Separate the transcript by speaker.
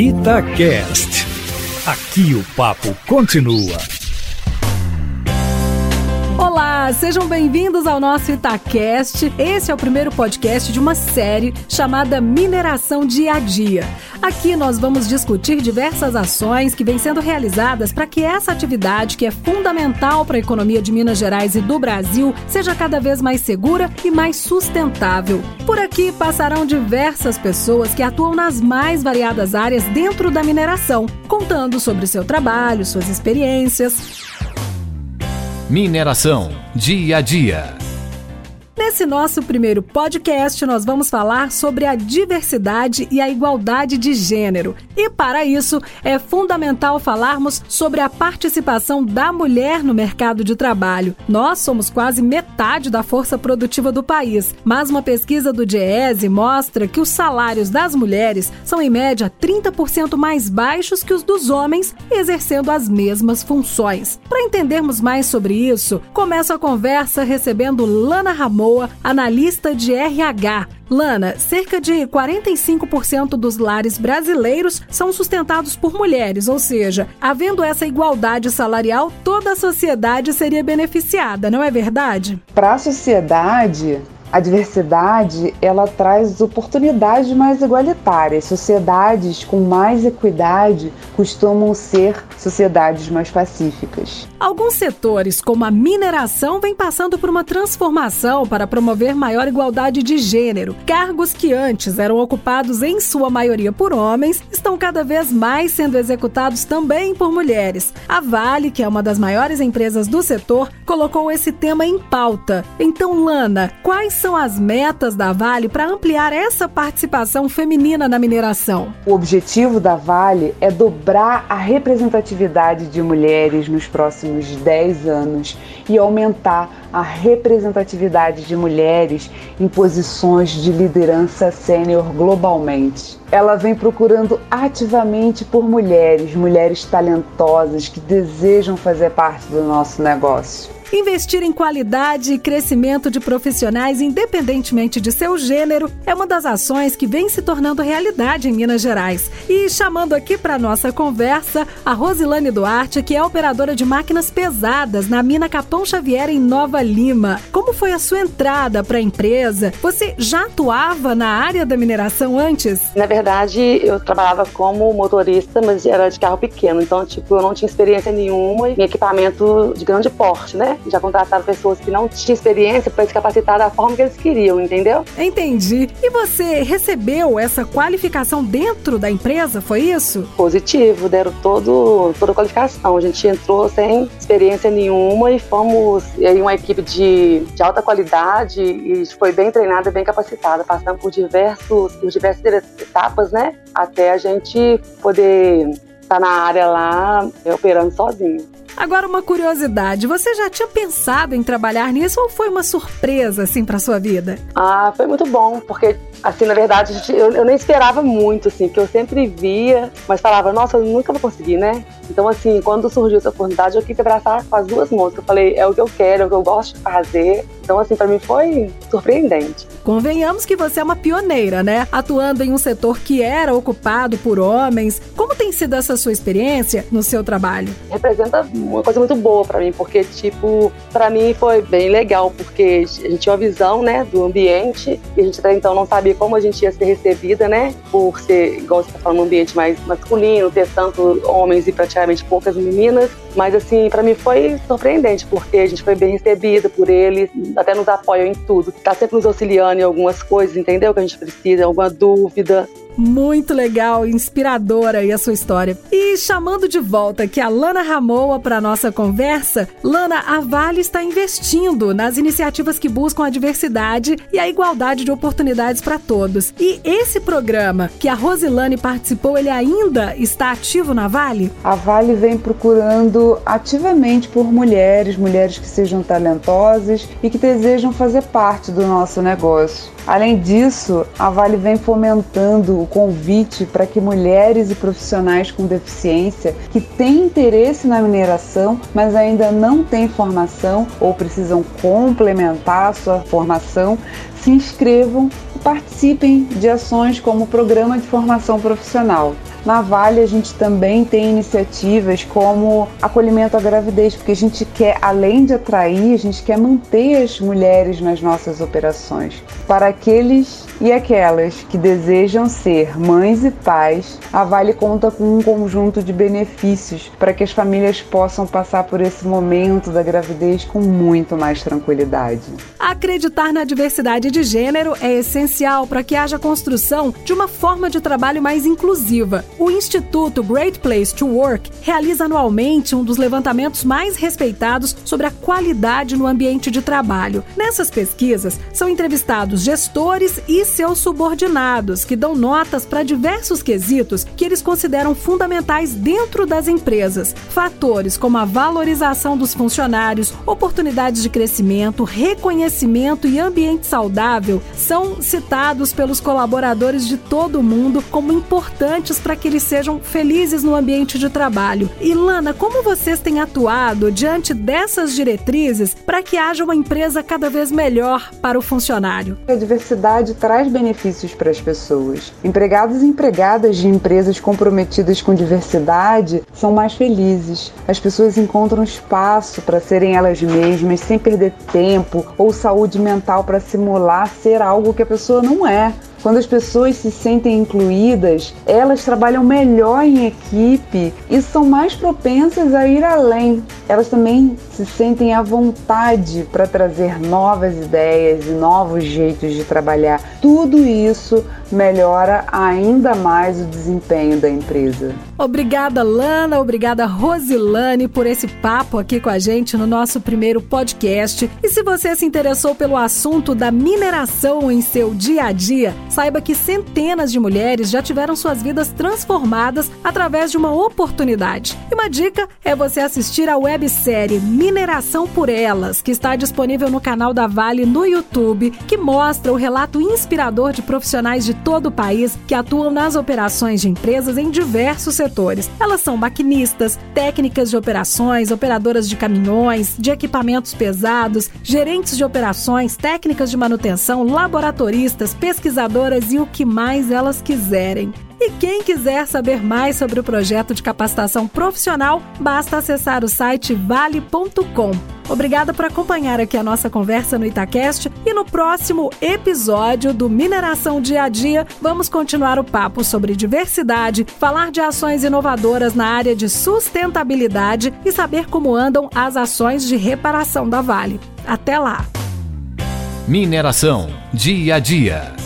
Speaker 1: Itacast. Aqui o papo continua.
Speaker 2: Olá, sejam bem-vindos ao nosso Itacast. Esse é o primeiro podcast de uma série chamada Mineração Dia a Dia. Aqui nós vamos discutir diversas ações que vêm sendo realizadas para que essa atividade, que é fundamental para a economia de Minas Gerais e do Brasil, seja cada vez mais segura e mais sustentável. Por aqui passarão diversas pessoas que atuam nas mais variadas áreas dentro da mineração, contando sobre seu trabalho, suas experiências.
Speaker 1: Mineração, dia a dia.
Speaker 2: Nesse nosso primeiro podcast, nós vamos falar sobre a diversidade e a igualdade de gênero. E para isso, é fundamental falarmos sobre a participação da mulher no mercado de trabalho. Nós somos quase metade da força produtiva do país, mas uma pesquisa do DIEESE mostra que os salários das mulheres são em média 30% mais baixos que os dos homens, exercendo as mesmas funções. Para entendermos mais sobre isso, começo a conversa recebendo Lana Analista de RH. Lana, cerca de 45% dos lares brasileiros são sustentados por mulheres, ou seja, havendo essa igualdade salarial, toda a sociedade seria beneficiada, não é verdade?
Speaker 3: Para a sociedade, a diversidade ela traz oportunidades mais igualitárias. Sociedades com mais equidade costumam ser sociedades mais pacíficas.
Speaker 2: Alguns setores, como a mineração, vêm passando por uma transformação para promover maior igualdade de gênero. Cargos que antes eram ocupados em sua maioria por homens estão cada vez mais sendo executados também por mulheres. A Vale, que é uma das maiores empresas do setor, colocou esse tema em pauta. Então, Lana, quais são as metas da Vale para ampliar essa participação feminina na mineração?
Speaker 3: O objetivo da Vale é dobrar a representatividade de mulheres nos próximos 10 anos e aumentar a representatividade de mulheres em posições de liderança sênior globalmente. Ela vem procurando ativamente por mulheres, mulheres talentosas que desejam fazer parte do nosso negócio.
Speaker 2: Investir em qualidade e crescimento de profissionais, independentemente de seu gênero, é uma das ações que vem se tornando realidade em Minas Gerais. E chamando aqui para nossa conversa a Rosilane Duarte, que é operadora de máquinas pesadas na mina Capão Xavier em Nova Lima. Como foi a sua entrada para a empresa? Você já atuava na área da mineração antes?
Speaker 4: Na verdade, eu trabalhava como motorista, mas era de carro pequeno, então tipo, eu não tinha experiência nenhuma em equipamento de grande porte, né? Já contrataram pessoas que não tinham experiência para se capacitar da forma que eles queriam, entendeu?
Speaker 2: Entendi. E você recebeu essa qualificação dentro da empresa, foi isso?
Speaker 4: Positivo, deram todo, toda a qualificação. A gente entrou sem experiência nenhuma e fomos e aí, uma equipe de, de alta qualidade e foi bem treinada, bem capacitada, passando por diversos, por diversas etapas, né? Até a gente poder estar na área lá operando sozinho.
Speaker 2: Agora uma curiosidade, você já tinha pensado em trabalhar nisso ou foi uma surpresa assim para sua vida?
Speaker 4: Ah, foi muito bom, porque assim, na verdade, eu, eu nem esperava muito assim, que eu sempre via, mas falava, nossa, eu nunca vou conseguir, né? Então assim, quando surgiu essa oportunidade, eu quis abraçar com as duas mãos. Eu falei, é o que eu quero, é o que eu gosto de fazer. Então assim, para mim foi surpreendente.
Speaker 2: Convenhamos que você é uma pioneira, né? Atuando em um setor que era ocupado por homens. Como tem sido essa sua experiência no seu trabalho?
Speaker 4: Representa uma coisa muito boa para mim, porque, tipo, para mim foi bem legal, porque a gente tinha uma visão, né, do ambiente, e a gente até então não sabia como a gente ia ser recebida, né, por ser, igual você tá falando, um ambiente mais masculino, ter tanto homens e praticamente poucas meninas. Mas, assim, para mim foi surpreendente, porque a gente foi bem recebida por eles, até nos apoiam em tudo. Tá sempre nos auxiliando em algumas coisas, entendeu? Que a gente precisa, alguma dúvida.
Speaker 2: Muito legal, inspiradora aí a sua história. E chamando de volta aqui a Lana Ramoa para nossa conversa, Lana, a Vale está investindo nas iniciativas que buscam a diversidade e a igualdade de oportunidades para todos. E esse programa que a Rosilane participou, ele ainda está ativo na Vale?
Speaker 3: A Vale vem procurando ativamente por mulheres, mulheres que sejam talentosas e que desejam fazer parte do nosso negócio. Além disso, a Vale vem fomentando o convite para que mulheres e profissionais com deficiência que têm interesse na mineração, mas ainda não têm formação ou precisam complementar a sua formação, se inscrevam e participem de ações como o Programa de Formação Profissional. Na Vale a gente também tem iniciativas como acolhimento à gravidez, porque a gente quer, além de atrair, a gente quer manter as mulheres nas nossas operações. Para aqueles e aquelas que desejam ser mães e pais, a Vale conta com um conjunto de benefícios para que as famílias possam passar por esse momento da gravidez com muito mais tranquilidade.
Speaker 2: Acreditar na diversidade de gênero é essencial para que haja construção de uma forma de trabalho mais inclusiva. O Instituto Great Place to Work realiza anualmente um dos levantamentos mais respeitados sobre a qualidade no ambiente de trabalho. Nessas pesquisas, são entrevistados gestores e seus subordinados, que dão notas para diversos quesitos que eles consideram fundamentais dentro das empresas. Fatores como a valorização dos funcionários, oportunidades de crescimento, reconhecimento e ambiente saudável são citados pelos colaboradores de todo o mundo como importantes para que eles sejam felizes no ambiente de trabalho. E Lana, como vocês têm atuado diante dessas diretrizes para que haja uma empresa cada vez melhor para o funcionário?
Speaker 3: A diversidade traz benefícios para as pessoas. Empregados e empregadas de empresas comprometidas com diversidade são mais felizes. As pessoas encontram espaço para serem elas mesmas sem perder tempo ou saúde mental para simular ser algo que a pessoa não é. Quando as pessoas se sentem incluídas, elas trabalham melhor em equipe e são mais propensas a ir além. Elas também se sentem à vontade para trazer novas ideias e novos jeitos de trabalhar. Tudo isso melhora ainda mais o desempenho da empresa.
Speaker 2: Obrigada, Lana. Obrigada, Rosilane, por esse papo aqui com a gente no nosso primeiro podcast. E se você se interessou pelo assunto da mineração em seu dia a dia, saiba que centenas de mulheres já tiveram suas vidas transformadas através de uma oportunidade. E uma dica é você assistir a websérie Mineração por Elas, que está disponível no canal da Vale no YouTube, que mostra o relato inspirador de profissionais de todo o país que atuam nas operações de empresas em diversos setores. Elas são maquinistas, técnicas de operações, operadoras de caminhões, de equipamentos pesados, gerentes de operações, técnicas de manutenção, laboratoristas, pesquisadoras e o que mais elas quiserem. E quem quiser saber mais sobre o projeto de capacitação profissional, basta acessar o site vale.com. Obrigada por acompanhar aqui a nossa conversa no Itacast e no próximo episódio do Mineração Dia a Dia vamos continuar o papo sobre diversidade, falar de ações inovadoras na área de sustentabilidade e saber como andam as ações de reparação da Vale. Até lá!
Speaker 1: Mineração Dia a Dia.